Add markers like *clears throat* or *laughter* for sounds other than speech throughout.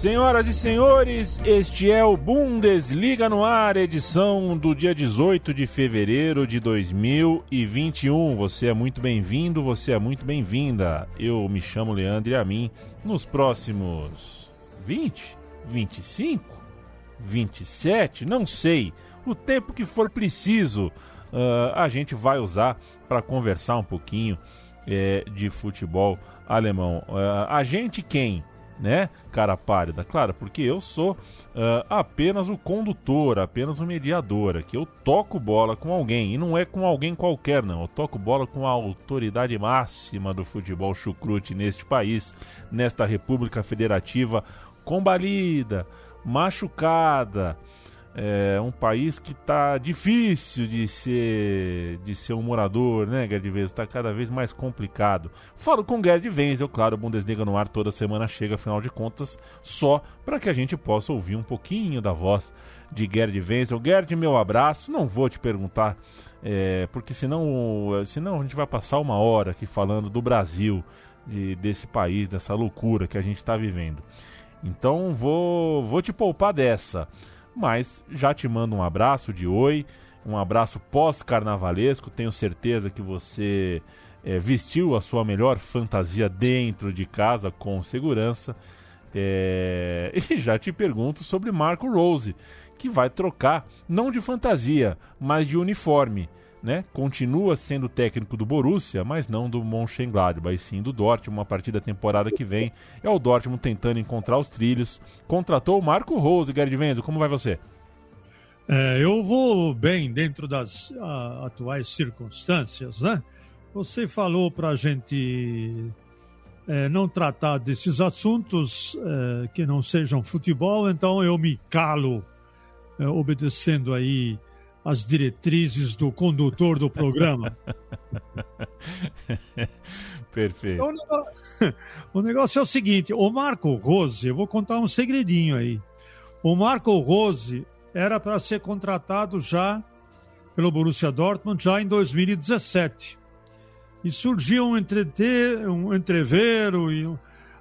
Senhoras e senhores, este é o Bundesliga no ar, edição do dia 18 de fevereiro de 2021. Você é muito bem-vindo, você é muito bem-vinda. Eu me chamo Leandro e a mim, nos próximos 20, 25, 27, não sei, o tempo que for preciso, uh, a gente vai usar para conversar um pouquinho é, de futebol alemão. Uh, a gente quem? Né, cara pálida? Claro, porque eu sou uh, apenas o condutor, apenas o mediador, aqui eu toco bola com alguém, e não é com alguém qualquer, não. Eu toco bola com a autoridade máxima do futebol chucrute neste país, nesta República Federativa combalida, machucada, é um país que está difícil de ser de ser um morador, né, Gerd Wenzel? Está cada vez mais complicado. Falo com Gerd Wenzel, claro, o Bundesliga no ar toda semana chega, afinal de contas, só para que a gente possa ouvir um pouquinho da voz de Gerd Wenzel. Gerd, meu abraço, não vou te perguntar, é, porque senão, senão a gente vai passar uma hora aqui falando do Brasil, de, desse país, dessa loucura que a gente está vivendo. Então vou, vou te poupar dessa mas já te mando um abraço de oi, um abraço pós-carnavalesco. Tenho certeza que você é, vestiu a sua melhor fantasia dentro de casa com segurança. É... *laughs* E já te pergunto sobre Marco Rose, que vai trocar não de fantasia, mas de uniforme né, continua sendo técnico do Borussia, mas não do Mönchengladbach, e sim do Dortmund, uma partida da temporada que vem. É o Dortmund tentando encontrar os trilhos. Contratou o Marco Rose, Gerd Wenzel, como vai você? É, eu vou bem dentro das a, atuais circunstâncias, né? Você falou para a gente é, não tratar desses assuntos é, que não sejam futebol, então eu me calo, é, obedecendo aí as diretrizes do condutor do programa. *laughs* Perfeito. O, negócio, *laughs* o negócio é o seguinte: o Marco Rose, eu vou contar um segredinho aí. O Marco Rose era para ser contratado já pelo Borussia Dortmund já em 2017. E surgiu um, entreter, um entrevero e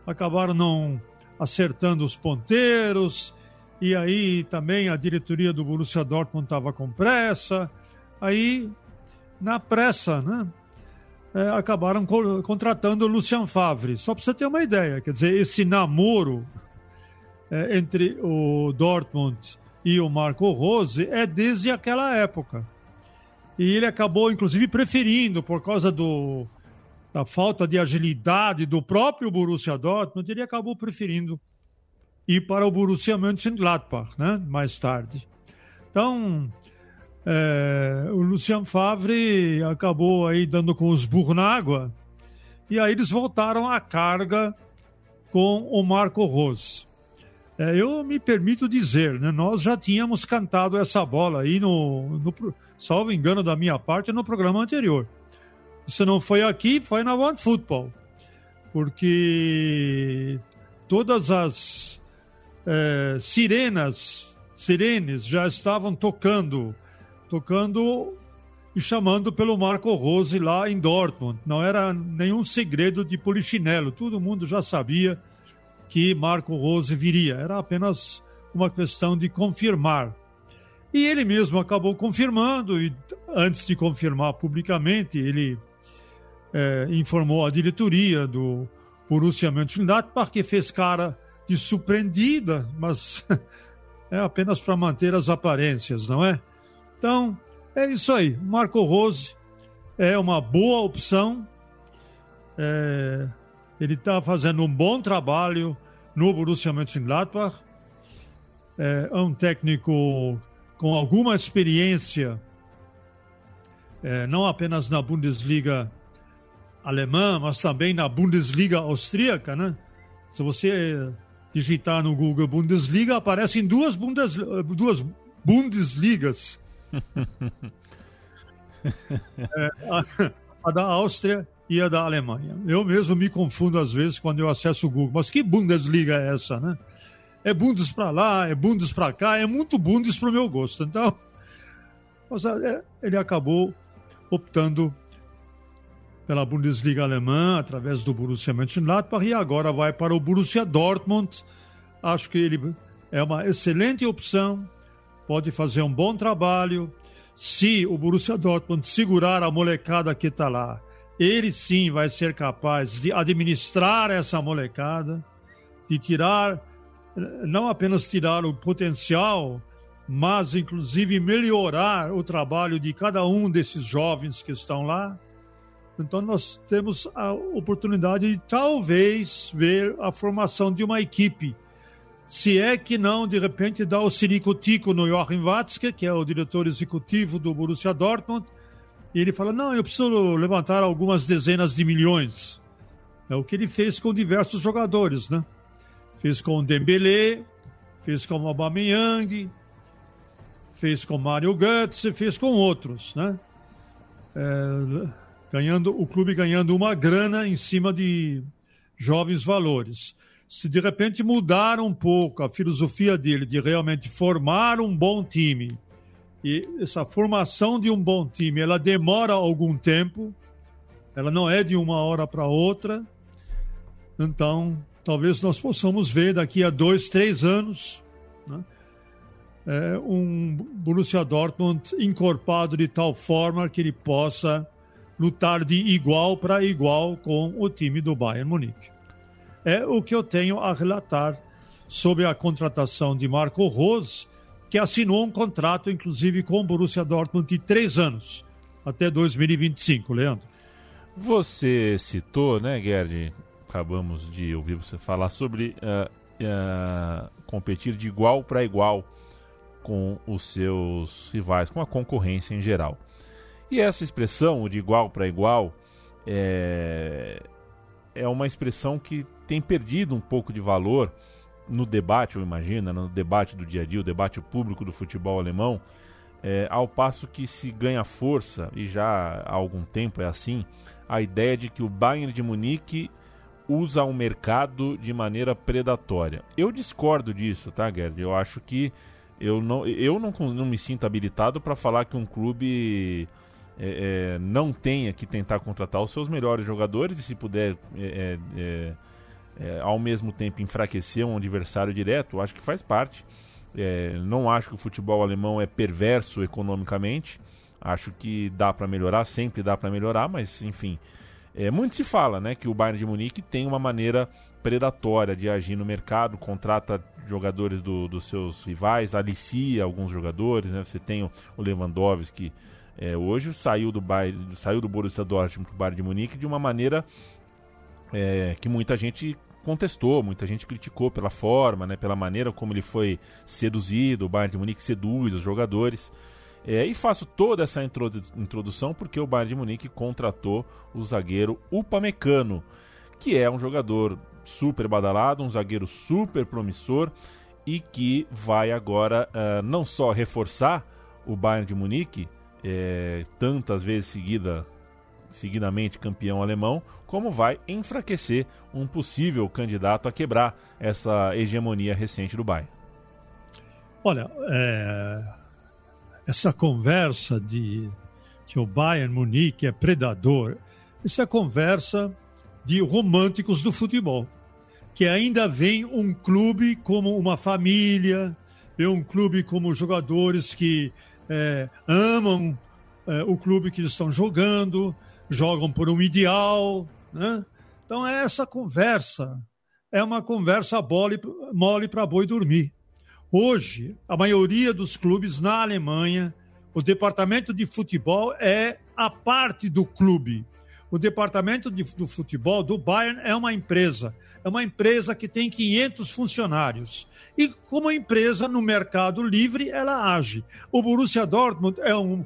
acabaram não acertando os ponteiros e aí também a diretoria do Borussia Dortmund estava com pressa. Aí, na pressa, né, é, acabaram co contratando o Lucian Favre. Só para você ter uma ideia, quer dizer, esse namoro é, entre o Dortmund e o Marco Rose é desde aquela época. E ele acabou, inclusive, preferindo, por causa do, da falta de agilidade do próprio Borussia Dortmund, ele acabou preferindo e para o Borussia Mönchengladbach, né? mais tarde. Então, é, o Lucian Favre acabou aí dando com os burros na água e aí eles voltaram à carga com o Marco Rose. É, eu me permito dizer, né, nós já tínhamos cantado essa bola aí no, no salvo engano da minha parte, no programa anterior. Se não foi aqui, foi na One Football. Porque todas as é, sirenas, sirenes já estavam tocando, tocando e chamando pelo Marco Rose lá em Dortmund. Não era nenhum segredo de polichinelo, todo mundo já sabia que Marco Rose viria, era apenas uma questão de confirmar. E ele mesmo acabou confirmando, e antes de confirmar publicamente, ele é, informou a diretoria do Borussia Mönchengladbach que fez cara de surpreendida, mas *laughs* é apenas para manter as aparências, não é? Então, é isso aí. Marco Rose é uma boa opção. É, ele está fazendo um bom trabalho no Borussia Mönchengladbach. É, é um técnico com alguma experiência, é, não apenas na Bundesliga alemã, mas também na Bundesliga austríaca, né? Se você digitar no Google Bundesliga, aparecem duas, Bundes, duas Bundesligas. *laughs* é, a, a, da Áustria e a da Alemanha. Eu mesmo me confundo às vezes quando eu acesso o Google. Mas que Bundesliga é essa, né? é bundes para lá, é bundes para cá, é muito bundes para o meu gosto. Então, *laughs* é, ele acabou optando pela Bundesliga alemã através do Borussia Mönchengladbach e agora vai para o Borussia Dortmund. Acho que ele é uma excelente opção, pode fazer um bom trabalho. Se o Borussia Dortmund segurar a molecada que está lá, ele sim vai ser capaz de administrar essa molecada, de tirar não apenas tirar o potencial, mas inclusive melhorar o trabalho de cada um desses jovens que estão lá. Então nós temos a oportunidade de talvez ver a formação de uma equipe. Se é que não, de repente, dá o siricotico no Joachim Watzke, que é o diretor executivo do Borussia Dortmund, e ele fala, não, eu preciso levantar algumas dezenas de milhões. É o que ele fez com diversos jogadores, né? Fez com o Dembélé, fez com o Aubameyang, fez com Mário Götze, fez com outros, né? É, ganhando o clube ganhando uma grana em cima de jovens valores. Se de repente mudar um pouco a filosofia dele de realmente formar um bom time e essa formação de um bom time ela demora algum tempo, ela não é de uma hora para outra. Então talvez nós possamos ver daqui a dois, três anos né, é, um Borussia Dortmund encorpado de tal forma que ele possa lutar de igual para igual com o time do Bayern Munique. É o que eu tenho a relatar sobre a contratação de Marco Rose, que assinou um contrato, inclusive, com o Borussia Dortmund de três anos, até 2025, Leandro. Você citou, né, Gerd, acabamos de ouvir você falar sobre uh, uh, competir de igual para igual com os seus rivais, com a concorrência em geral. E essa expressão de igual para igual é, é uma expressão que tem perdido um pouco de valor no debate, eu imagino, no debate do dia a dia, o debate público do futebol alemão, é, ao passo que se ganha força, e já há algum tempo é assim, a ideia de que o Bayern de Munique usa o mercado de maneira predatória. Eu discordo disso, tá, Gerd? Eu acho que eu não, eu não, não me sinto habilitado para falar que um clube é, é, não tenha que tentar contratar os seus melhores jogadores e se puder é, é, ao mesmo tempo enfraquecer um adversário direto, acho que faz parte. não acho que o futebol alemão é perverso economicamente. Acho que dá para melhorar, sempre dá para melhorar, mas enfim, é, muito se fala né, que o Bayern de Munique tem uma maneira predatória de agir no mercado, contrata jogadores do, dos seus rivais, alicia alguns jogadores. Né? Você tem o, Lewandowski, é, hoje saiu do, Bayern, saiu do Borussia Dortmund para o Bayern de Munique de uma maneira é, que muita gente contestou, muita gente criticou pela forma, né, pela maneira como ele foi seduzido. O Bayern de Munique seduz os jogadores. É, e faço toda essa introdu introdução porque o Bayern de Munique contratou o zagueiro Upamecano, que é um jogador super badalado, um zagueiro super promissor e que vai agora uh, não só reforçar o Bayern de Munique, é, tantas vezes seguida, seguidamente campeão alemão, como vai enfraquecer um possível candidato a quebrar essa hegemonia recente do Bayern. Olha, é, essa conversa de que o Bayern Munique é predador, isso é conversa de românticos do futebol, que ainda vem um clube como uma família, vê um clube como jogadores que é, amam é, o clube que estão jogando, jogam por um ideal. Né? Então, é essa conversa é uma conversa mole para boi dormir. Hoje, a maioria dos clubes na Alemanha, o departamento de futebol é a parte do clube. O departamento de, do futebol do Bayern é uma empresa. É uma empresa que tem 500 funcionários. E como empresa no mercado livre, ela age. O Borussia Dortmund é um,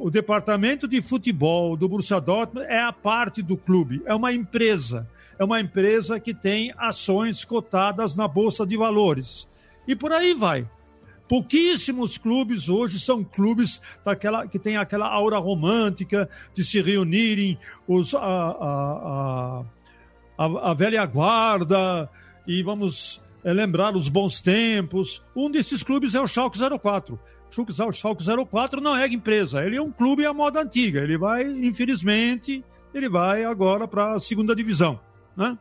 o departamento de futebol do Borussia Dortmund é a parte do clube, é uma empresa. É uma empresa que tem ações cotadas na Bolsa de Valores. E por aí vai. Pouquíssimos clubes hoje são clubes daquela, que têm aquela aura romântica de se reunirem os, a, a, a, a velha guarda e vamos é, lembrar os bons tempos. Um desses clubes é o Schalke 04. O Schalke 04 não é empresa, ele é um clube à moda antiga. Ele vai, infelizmente, ele vai agora para a segunda divisão. Né?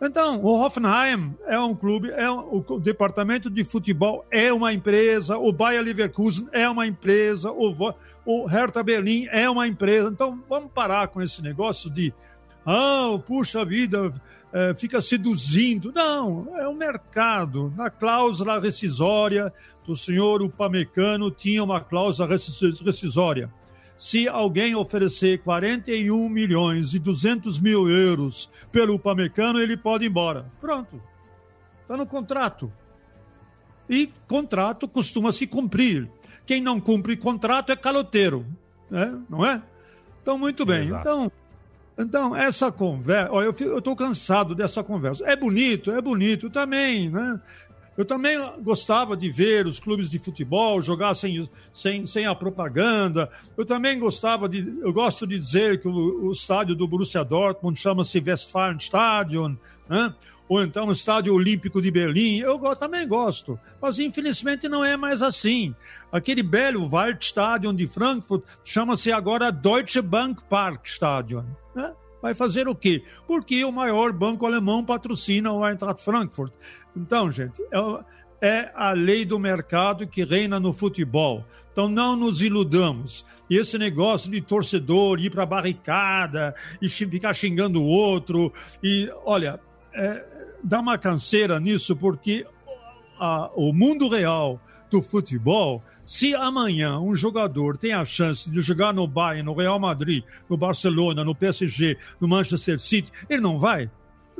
Então, o Hoffenheim é um clube, é um, o departamento de futebol é uma empresa, o Bayer Leverkusen é uma empresa, o, o Hertha Berlim é uma empresa. Então, vamos parar com esse negócio de, ah, puxa vida, é, fica seduzindo. Não, é o mercado. Na cláusula rescisória do senhor Upamecano tinha uma cláusula rescisória. Se alguém oferecer 41 milhões e 200 mil euros pelo Upamecano, ele pode ir embora. Pronto. Está no contrato. E contrato costuma se cumprir. Quem não cumpre contrato é caloteiro. Né? Não é? Então, muito bem. Exato. Então, então, essa conversa, olha, eu estou cansado dessa conversa. É bonito, é bonito também, né? Eu também gostava de ver os clubes de futebol jogar sem, sem, sem a propaganda. Eu também gostava de. Eu gosto de dizer que o, o estádio do Borussia Dortmund chama-se Westfalenstadion, né? ou então o Estádio Olímpico de Berlim. Eu também gosto, mas infelizmente não é mais assim. Aquele belo Waldstadion de Frankfurt chama-se agora Deutsche Bank Park Stadion. Né? Vai fazer o quê? Porque o maior banco alemão patrocina o Eintracht Frankfurt. Então, gente, é, é a lei do mercado que reina no futebol. Então não nos iludamos. E esse negócio de torcedor ir para a barricada e ficar xingando o outro. E olha, é, dá uma canseira nisso, porque a, o mundo real do futebol, se amanhã um jogador tem a chance de jogar no Bayern, no Real Madrid, no Barcelona, no PSG, no Manchester City, ele não vai?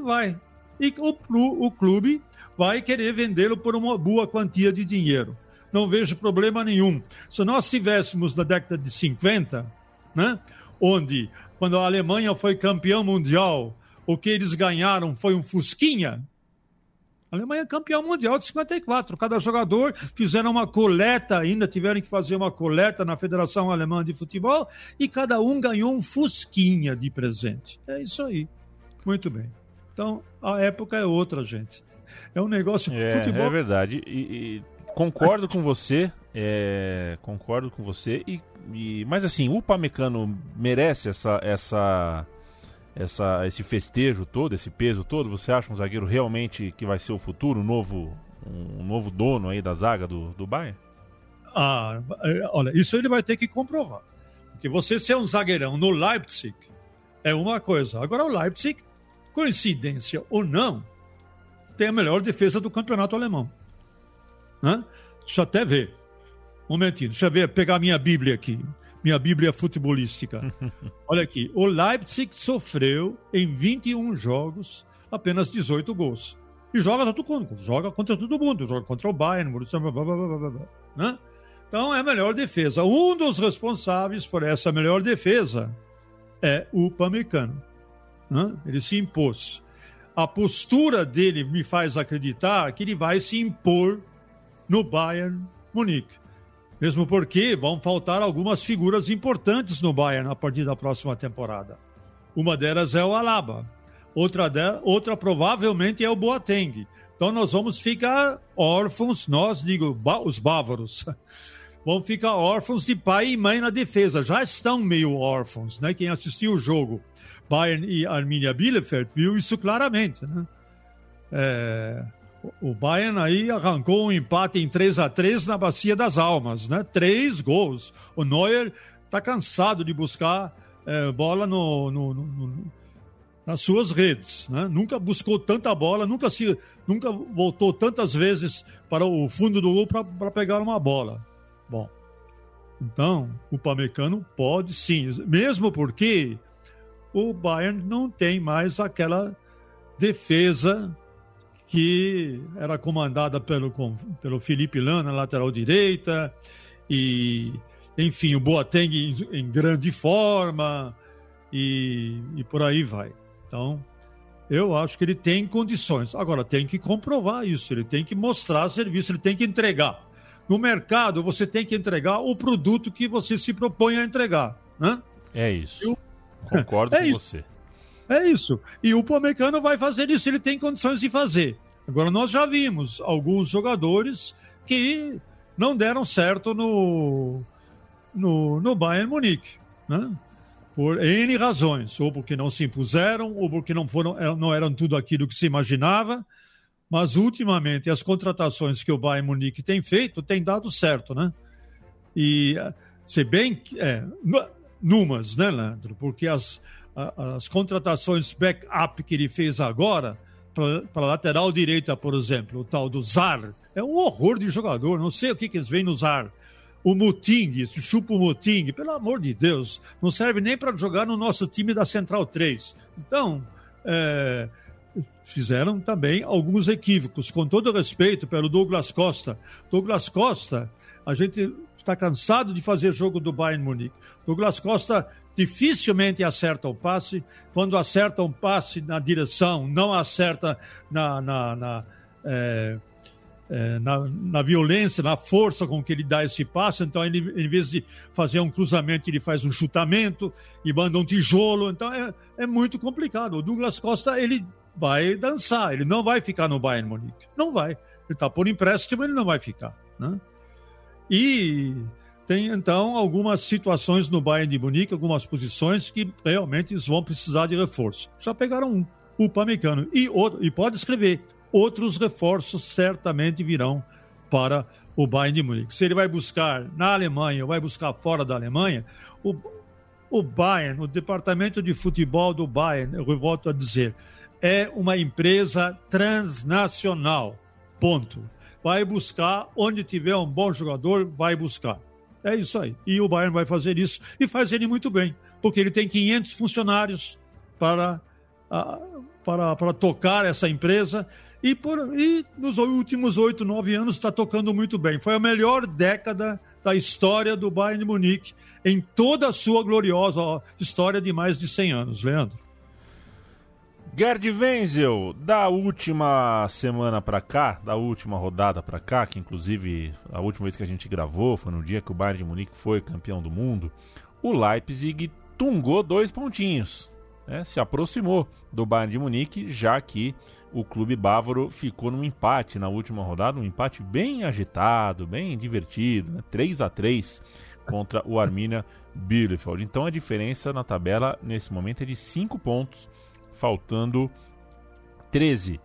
Vai. E o, o clube vai querer vendê-lo por uma boa quantia de dinheiro. Não vejo problema nenhum. Se nós tivéssemos na década de 50, né, onde, quando a Alemanha foi campeão mundial, o que eles ganharam foi um Fusquinha, a Alemanha é campeão mundial de 54. Cada jogador fizeram uma coleta, ainda tiveram que fazer uma coleta na Federação Alemã de Futebol e cada um ganhou um fusquinha de presente. É isso aí. Muito bem. Então, a época é outra, gente. É um negócio. É, futebol... é verdade. E, e concordo com você. É, concordo com você. E, e, mas assim, o Pamecano merece essa, essa essa, esse festejo todo, esse peso todo? Você acha um zagueiro realmente que vai ser o futuro, um novo, um novo dono aí da zaga do, do Bayern? Ah, olha, isso ele vai ter que comprovar. Porque você ser um zagueirão no Leipzig é uma coisa. Agora o Leipzig, coincidência ou não, tem a melhor defesa do campeonato alemão. Né? Deixa eu até ver. Um momentinho, deixa eu ver, pegar minha Bíblia aqui minha Bíblia futebolística. *laughs* Olha aqui, o Leipzig sofreu em 21 jogos apenas 18 gols. E joga todo mundo, joga contra todo mundo, joga contra o Bayern, blá, blá, blá, né? Então é a melhor defesa. Um dos responsáveis por essa melhor defesa é o Pamecano. Né? Ele se impôs. A postura dele me faz acreditar que ele vai se impor no Bayern Munique. Mesmo porque vão faltar algumas figuras importantes no Bayern a partir da próxima temporada. Uma delas é o Alaba. Outra, outra provavelmente é o Boateng. Então nós vamos ficar órfãos, nós, digo, os bávaros, *laughs* vamos ficar órfãos de pai e mãe na defesa. Já estão meio órfãos, né? Quem assistiu o jogo Bayern e Arminia Bielefeld viu isso claramente, né? É, o Bayern aí arrancou um empate em 3 a 3 na Bacia das Almas, né? Três gols. O Neuer está cansado de buscar é, bola no, no, no, nas suas redes. Né? Nunca buscou tanta bola, nunca, se, nunca voltou tantas vezes para o fundo do gol para pegar uma bola. Bom, então o Pamecano pode sim, mesmo porque o Bayern não tem mais aquela defesa que era comandada pelo, pelo Felipe Lana, lateral direita, e enfim, o Boateng em, em grande forma, e, e por aí vai. Então, eu acho que ele tem condições. Agora, tem que comprovar isso, ele tem que mostrar serviço, ele tem que entregar. No mercado, você tem que entregar o produto que você se propõe a entregar. Né? É isso. Eu... Concordo é com isso. você. É isso. E o Pomecano vai fazer isso, ele tem condições de fazer. Agora, nós já vimos alguns jogadores que não deram certo no, no, no Bayern Munique, né? Por N razões, ou porque não se impuseram, ou porque não, foram, eh, não eram tudo aquilo que se imaginava. Mas, ultimamente, as contratações que o Bayern Munique tem feito têm dado certo, né? E, eh, se bem é, numas, né, Leandro? Porque as, as contratações backup que ele fez agora, para lateral direita, por exemplo, o tal do Zar, é um horror de jogador, não sei o que, que eles veem no Zar. O Muting, chupa o Muting, pelo amor de Deus, não serve nem para jogar no nosso time da Central 3. Então, é, fizeram também alguns equívocos, com todo respeito pelo Douglas Costa. Douglas Costa, a gente está cansado de fazer jogo do Bayern Munique. Douglas Costa dificilmente acerta o passe. Quando acerta um passe na direção, não acerta na, na, na, é, é, na, na, violência, na força com que ele dá esse passe. Então, ele, em vez de fazer um cruzamento, ele faz um chutamento e manda um tijolo. Então, é, é muito complicado. O Douglas Costa, ele vai dançar, ele não vai ficar no Bayern Munique. Não vai. Ele está por empréstimo, ele não vai ficar. Né? E tem então algumas situações no Bayern de Munique, algumas posições que realmente eles vão precisar de reforço. Já pegaram um, o Pamecano. E, outro, e pode escrever, outros reforços certamente virão para o Bayern de Munique. Se ele vai buscar na Alemanha vai buscar fora da Alemanha, o, o Bayern, o departamento de futebol do Bayern, eu volto a dizer, é uma empresa transnacional. Ponto. Vai buscar onde tiver um bom jogador, vai buscar. É isso aí. E o Bayern vai fazer isso e faz ele muito bem, porque ele tem 500 funcionários para, para, para tocar essa empresa e, por, e nos últimos oito, nove anos está tocando muito bem. Foi a melhor década da história do Bayern Munique em toda a sua gloriosa história de mais de 100 anos, Leandro. Gerd Wenzel, da última semana para cá, da última rodada para cá, que inclusive a última vez que a gente gravou foi no dia que o Bayern de Munique foi campeão do mundo, o Leipzig tungou dois pontinhos, né? se aproximou do Bayern de Munique, já que o clube bávaro ficou num empate na última rodada, um empate bem agitado, bem divertido, né? 3 a 3 contra o Arminia Bielefeld. Então a diferença na tabela nesse momento é de 5 pontos faltando 13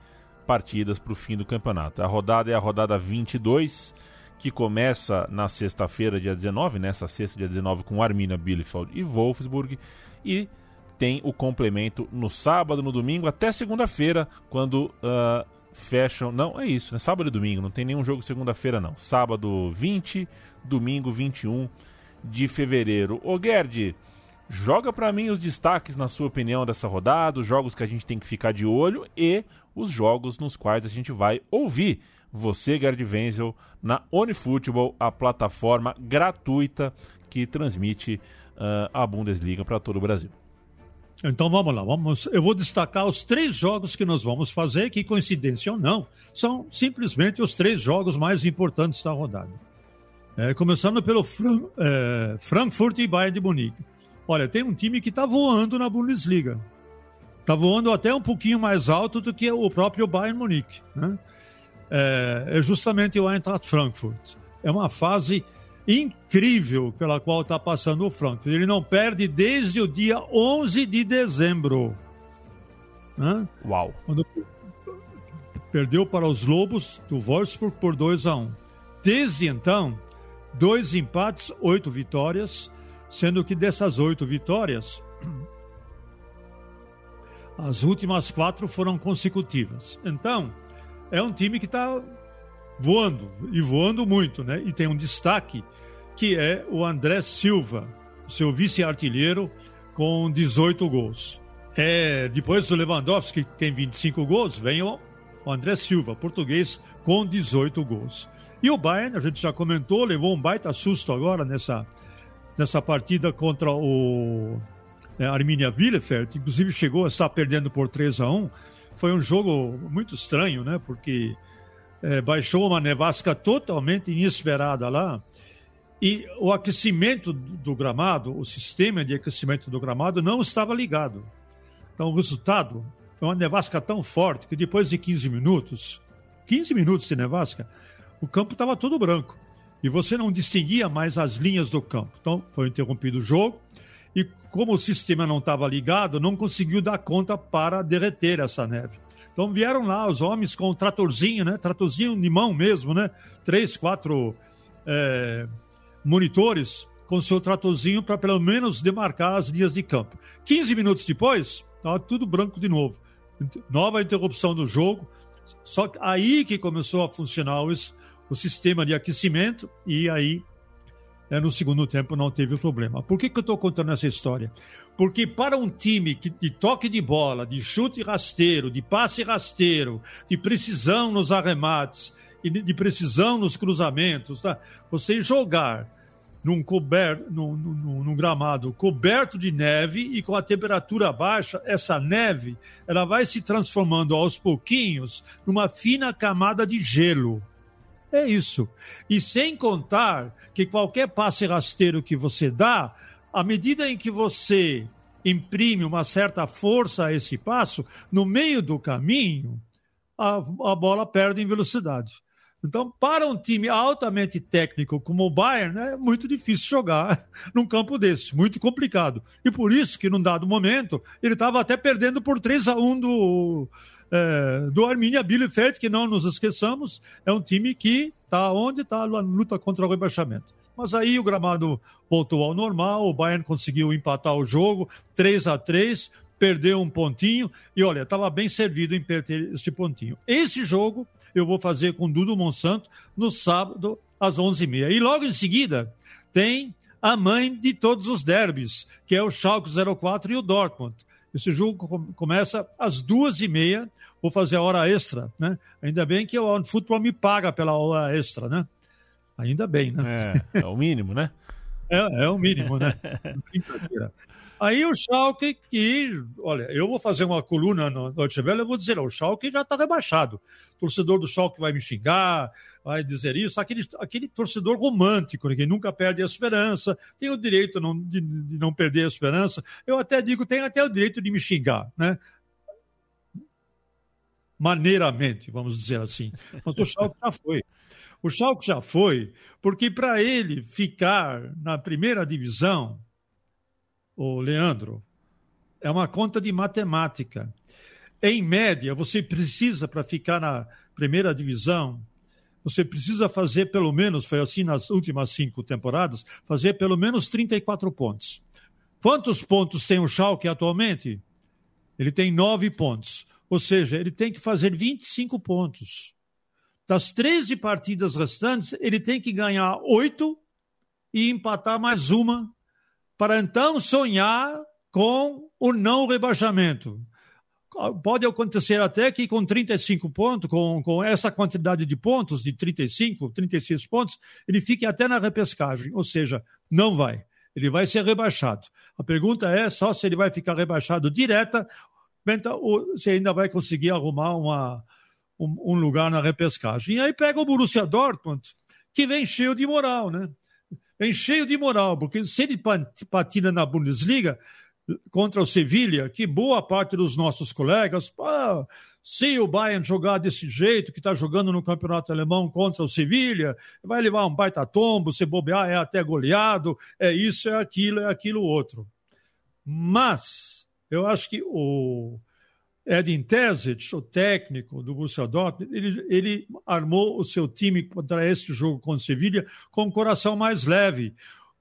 partidas para o fim do campeonato. A rodada é a rodada 22, que começa na sexta-feira, dia 19, nessa sexta, dia 19, com Arminia, Bielefeld e Wolfsburg, e tem o complemento no sábado, no domingo, até segunda-feira, quando uh, fecham. Não, é isso, né? Sábado e domingo, não tem nenhum jogo segunda-feira, não. Sábado 20, domingo 21 de fevereiro. Ô Gerd, Joga para mim os destaques, na sua opinião, dessa rodada, os jogos que a gente tem que ficar de olho e os jogos nos quais a gente vai ouvir você, Gerd Wenzel, na OniFootball, a plataforma gratuita que transmite uh, a Bundesliga para todo o Brasil. Então vamos lá, vamos. Eu vou destacar os três jogos que nós vamos fazer, que coincidência ou não, são simplesmente os três jogos mais importantes da rodada. É, começando pelo Fran, é, Frankfurt e Bayern de Munique. Olha, tem um time que está voando na Bundesliga. Está voando até um pouquinho mais alto do que o próprio Bayern Munique. Né? É, é justamente o Eintracht Frankfurt. É uma fase incrível pela qual está passando o Frankfurt. Ele não perde desde o dia 11 de dezembro. Né? Uau! Quando perdeu para os Lobos do Wolfsburg por 2 a 1 Desde então, dois empates, oito vitórias sendo que dessas oito vitórias, *clears throat* As últimas quatro foram consecutivas. Então, é um time que está voando, e voando muito, né? E tem um destaque que é o André Silva, seu vice-artilheiro, com 18 gols. É, depois do Lewandowski, que tem 25 gols, vem o, André Silva, português, com 18 gols. E o Bayern, a gente já comentou, levou um baita susto agora nessa, nessa partida contra o é, Arminia Bielefeld, inclusive chegou a estar perdendo por 3 a 1 Foi um jogo muito estranho, né? Porque é, baixou uma nevasca totalmente inesperada lá. E o aquecimento do gramado, o sistema de aquecimento do gramado não estava ligado. Então o resultado foi uma nevasca tão forte que depois de 15 minutos, 15 minutos de nevasca, o campo estava todo branco. E você não distinguia mais as linhas do campo. Então foi interrompido o jogo. E como o sistema não estava ligado, não conseguiu dar conta para derreter essa neve. Então vieram lá os homens com um tratorzinho, né? Tratorzinho de mão mesmo, né? Três, quatro é, monitores com seu tratorzinho para pelo menos demarcar as linhas de campo. 15 minutos depois, estava tudo branco de novo. Nova interrupção do jogo. Só aí que começou a funcionar os, o sistema de aquecimento e aí é, no segundo tempo não teve problema. Por que, que eu estou contando essa história? Porque para um time que, de toque de bola, de chute rasteiro, de passe rasteiro, de precisão nos arremates e de precisão nos cruzamentos, tá? você jogar num, coberto, num, num, num, gramado coberto de neve e com a temperatura baixa, essa neve ela vai se transformando aos pouquinhos numa fina camada de gelo. É isso. E sem contar que qualquer passe rasteiro que você dá, à medida em que você imprime uma certa força a esse passo, no meio do caminho, a, a bola perde em velocidade. Então, para um time altamente técnico como o Bayern, é muito difícil jogar *laughs* num campo desse, muito complicado. E por isso que, num dado momento, ele estava até perdendo por 3 a 1 do, é, do Arminia Bielefeld, que não nos esqueçamos, é um time que está onde está a luta contra o rebaixamento. Mas aí o gramado voltou ao normal, o Bayern conseguiu empatar o jogo, 3 a 3 perdeu um pontinho e olha, estava bem servido em perder este pontinho. Esse jogo eu vou fazer com Dudu Monsanto no sábado às 11h30. E logo em seguida tem a mãe de todos os derbys, que é o Schalke 04 e o Dortmund. Esse jogo começa às duas e meia. Vou fazer a hora extra, né? Ainda bem que o futebol me paga pela hora extra, né? Ainda bem, né? É, é o mínimo, né? *laughs* é, é o mínimo, né? *laughs* Aí o Schalke, que, olha, eu vou fazer uma coluna no Deutsche Welle, eu vou dizer, o Schalke já está rebaixado. O torcedor do Schalke vai me xingar, vai dizer isso. Aquele, aquele torcedor romântico, né, que nunca perde a esperança, tem o direito não, de, de não perder a esperança. Eu até digo, tem até o direito de me xingar, né? Maneiramente, vamos dizer assim. Mas o Schalke já foi. O Schalke já foi, porque para ele ficar na primeira divisão, o Leandro, é uma conta de matemática. Em média, você precisa, para ficar na primeira divisão, você precisa fazer pelo menos, foi assim nas últimas cinco temporadas, fazer pelo menos 34 pontos. Quantos pontos tem o Schalke atualmente? Ele tem nove pontos. Ou seja, ele tem que fazer 25 pontos. Das 13 partidas restantes, ele tem que ganhar oito e empatar mais uma para então sonhar com o não rebaixamento. Pode acontecer até que com 35 pontos, com, com essa quantidade de pontos, de 35, 36 pontos, ele fique até na repescagem, ou seja, não vai. Ele vai ser rebaixado. A pergunta é só se ele vai ficar rebaixado direta, ou se ainda vai conseguir arrumar uma, um, um lugar na repescagem. E aí pega o Borussia Dortmund, que vem cheio de moral, né? Vem cheio de moral, porque se ele patina na Bundesliga contra o Sevilha, que boa parte dos nossos colegas, ah, se o Bayern jogar desse jeito, que está jogando no campeonato alemão contra o Sevilha, vai levar um baita tombo, se bobear é até goleado, é isso, é aquilo, é aquilo outro. Mas eu acho que o, Edin Terzic, o técnico do Borussia Dortmund, ele, ele armou o seu time para esse jogo com o Sevilha com o coração mais leve,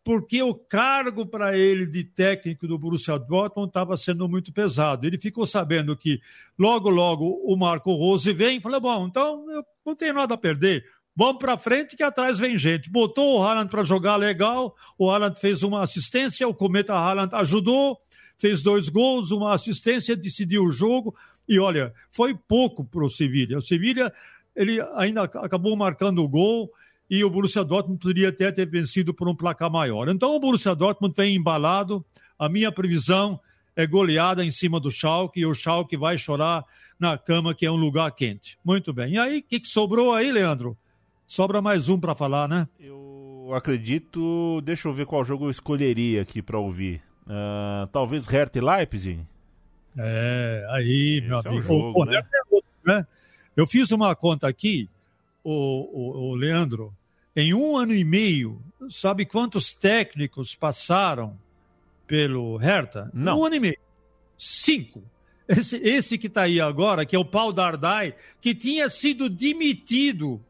porque o cargo para ele de técnico do Borussia Dortmund estava sendo muito pesado. Ele ficou sabendo que logo, logo o Marco Rose vem e falou: bom, então eu não tenho nada a perder. Vamos para frente que atrás vem gente. Botou o Haaland para jogar legal, o Haaland fez uma assistência, o Cometa Haaland ajudou, fez dois gols, uma assistência, decidiu o jogo. E olha, foi pouco para o Sevilha. O Sevilha ele ainda acabou marcando o gol e o Borussia Dortmund poderia até ter vencido por um placar maior. Então o Borussia Dortmund vem embalado. A minha previsão é goleada em cima do Schalke e o Schalke vai chorar na cama, que é um lugar quente. Muito bem. E aí, o que, que sobrou aí, Leandro? Sobra mais um para falar, né? Eu acredito. Deixa eu ver qual jogo eu escolheria aqui para ouvir. Uh, talvez Hertha e Leipzig? É, aí, Esse meu amigo. É um jogo, né? né? Eu fiz uma conta aqui, o, o, o Leandro. Em um ano e meio, sabe quantos técnicos passaram pelo Hertha? Não. Um ano e meio. Cinco. Esse, esse que está aí agora, que é o Paul Dardai, que tinha sido demitido.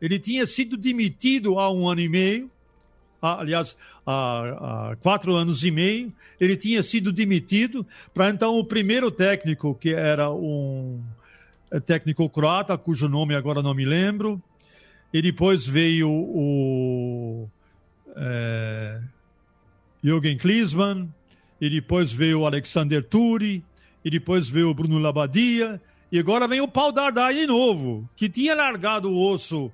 Ele tinha sido demitido há um ano e meio. Aliás, há, há quatro anos e meio. Ele tinha sido demitido para então o primeiro técnico, que era um técnico croata, cujo nome agora não me lembro, e depois veio o é, Jürgen Klinsmann, e depois veio o Alexander Turi, e depois veio o Bruno Labadia, e agora vem o Paul Dardai de novo, que tinha largado o osso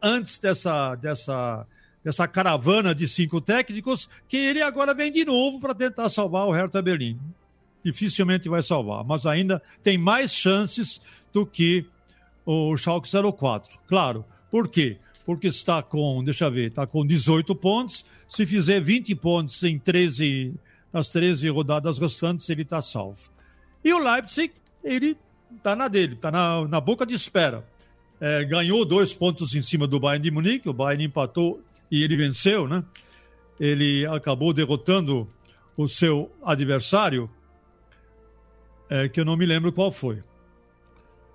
antes dessa, dessa, dessa caravana de cinco técnicos, que ele agora vem de novo para tentar salvar o Hertha Berlim. Dificilmente vai salvar, mas ainda tem mais chances do que o Schalke 04. Claro. Por quê? Porque está com, deixa eu ver, está com 18 pontos. Se fizer 20 pontos em 13, nas 13 rodadas restantes, ele está salvo. E o Leipzig, ele está na dele, está na, na boca de espera. É, ganhou dois pontos em cima do Bayern de Munique, o Bayern empatou e ele venceu, né? Ele acabou derrotando o seu adversário, é, que eu não me lembro qual foi.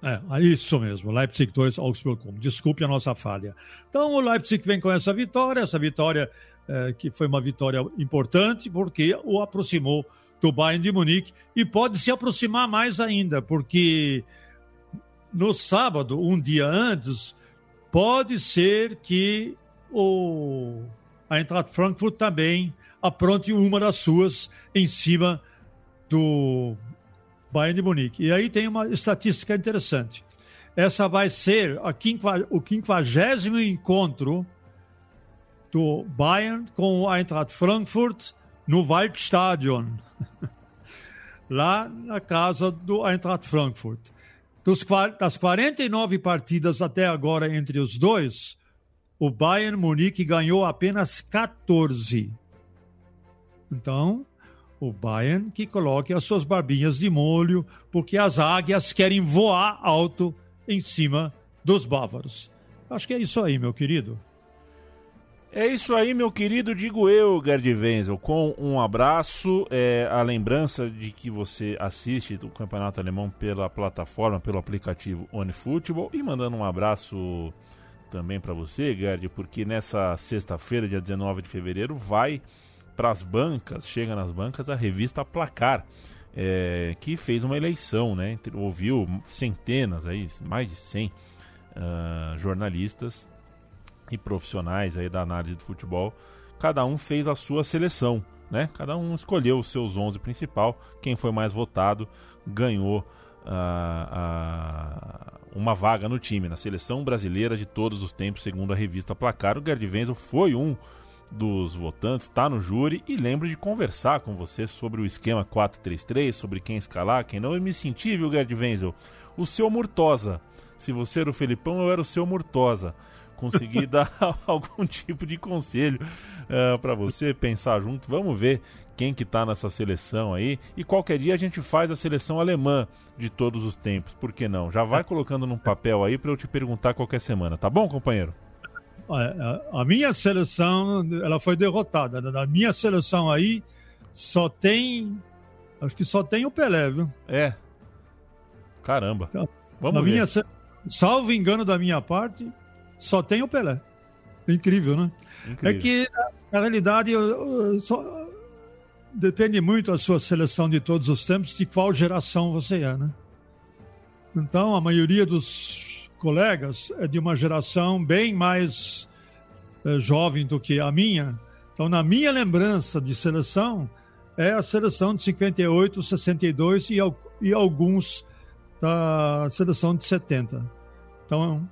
É, isso mesmo, Leipzig 2, Augsburg 1. Desculpe a nossa falha. Então, o Leipzig vem com essa vitória, essa vitória é, que foi uma vitória importante, porque o aproximou do Bayern de Munique e pode se aproximar mais ainda, porque no sábado, um dia antes, pode ser que o Eintracht Frankfurt também apronte uma das suas em cima do Bayern de Munique. E aí tem uma estatística interessante. Essa vai ser a quinqua, o quinquagésimo encontro do Bayern com o Eintracht Frankfurt no Waldstadion, *laughs* lá na casa do Eintracht Frankfurt. Dos, das 49 partidas até agora entre os dois, o Bayern Munique ganhou apenas 14. Então, o Bayern que coloque as suas barbinhas de molho, porque as águias querem voar alto em cima dos bávaros. Acho que é isso aí, meu querido. É isso aí, meu querido, digo eu, Gerd Wenzel, com um abraço, é, a lembrança de que você assiste o Campeonato Alemão pela plataforma, pelo aplicativo OneFootball, e mandando um abraço também para você, Gerd, porque nessa sexta-feira, dia 19 de fevereiro, vai para as bancas, chega nas bancas a revista Placar, é, que fez uma eleição, né? Ouviu centenas, aí, mais de 100 uh, ah, jornalistas e profissionais aí da análise do futebol. Cada um fez a sua seleção, né? Cada um escolheu os seus 11 principal. Quem foi mais votado ganhou uma vaga no time, na seleção brasileira de todos os tempos, segundo a revista Placar. O Gerd Wenzel foi um dos votantes, está no júri e lembro de conversar com você sobre o esquema 4-3-3, sobre quem escalar, quem não. Eu me senti, viu, Gerd Wenzel, o seu Murtosa. Se você era o Felipão, eu era o seu Murtosa. Consegui *laughs* dar *laughs* algum tipo de conselho uh, eh, para você pensar junto. Vamos ver quem que tá nessa seleção aí. E qualquer dia a gente faz a seleção alemã de todos os tempos. Por que não? Já vai colocando num papel aí para eu te perguntar qualquer semana. Tá bom, companheiro? a, minha seleção ela foi derrotada. Na minha seleção aí só tem. Acho que só tem o Pelé, viu? É. Caramba. Vamos na ver. Minha, salvo engano da minha parte, só tem o Pelé. incrível, né? Incrível. É que, na realidade, só, depende muito a sua seleção de todos os tempos, de qual geração você é, né? Então, a maioria dos colegas é de uma geração bem mais é, jovem do que a minha. Então, na minha lembrança de seleção, é a seleção de 58, 62 e, e alguns da seleção de 70. Então,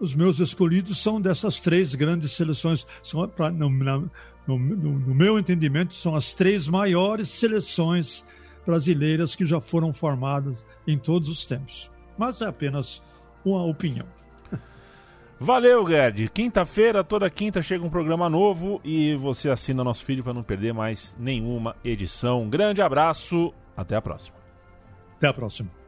os meus escolhidos são dessas três grandes seleções. São, pra, no, no, no, no, meu entendimento, são as três maiores seleções brasileiras que já foram formadas em todos os tempos. Mas é apenas uma opinião. Valeu, Gerd. Quinta-feira, toda quinta chega um programa novo e você assina nosso feed para não perder mais nenhuma edição. Um grande abraço, até a próxima. Até a próxima.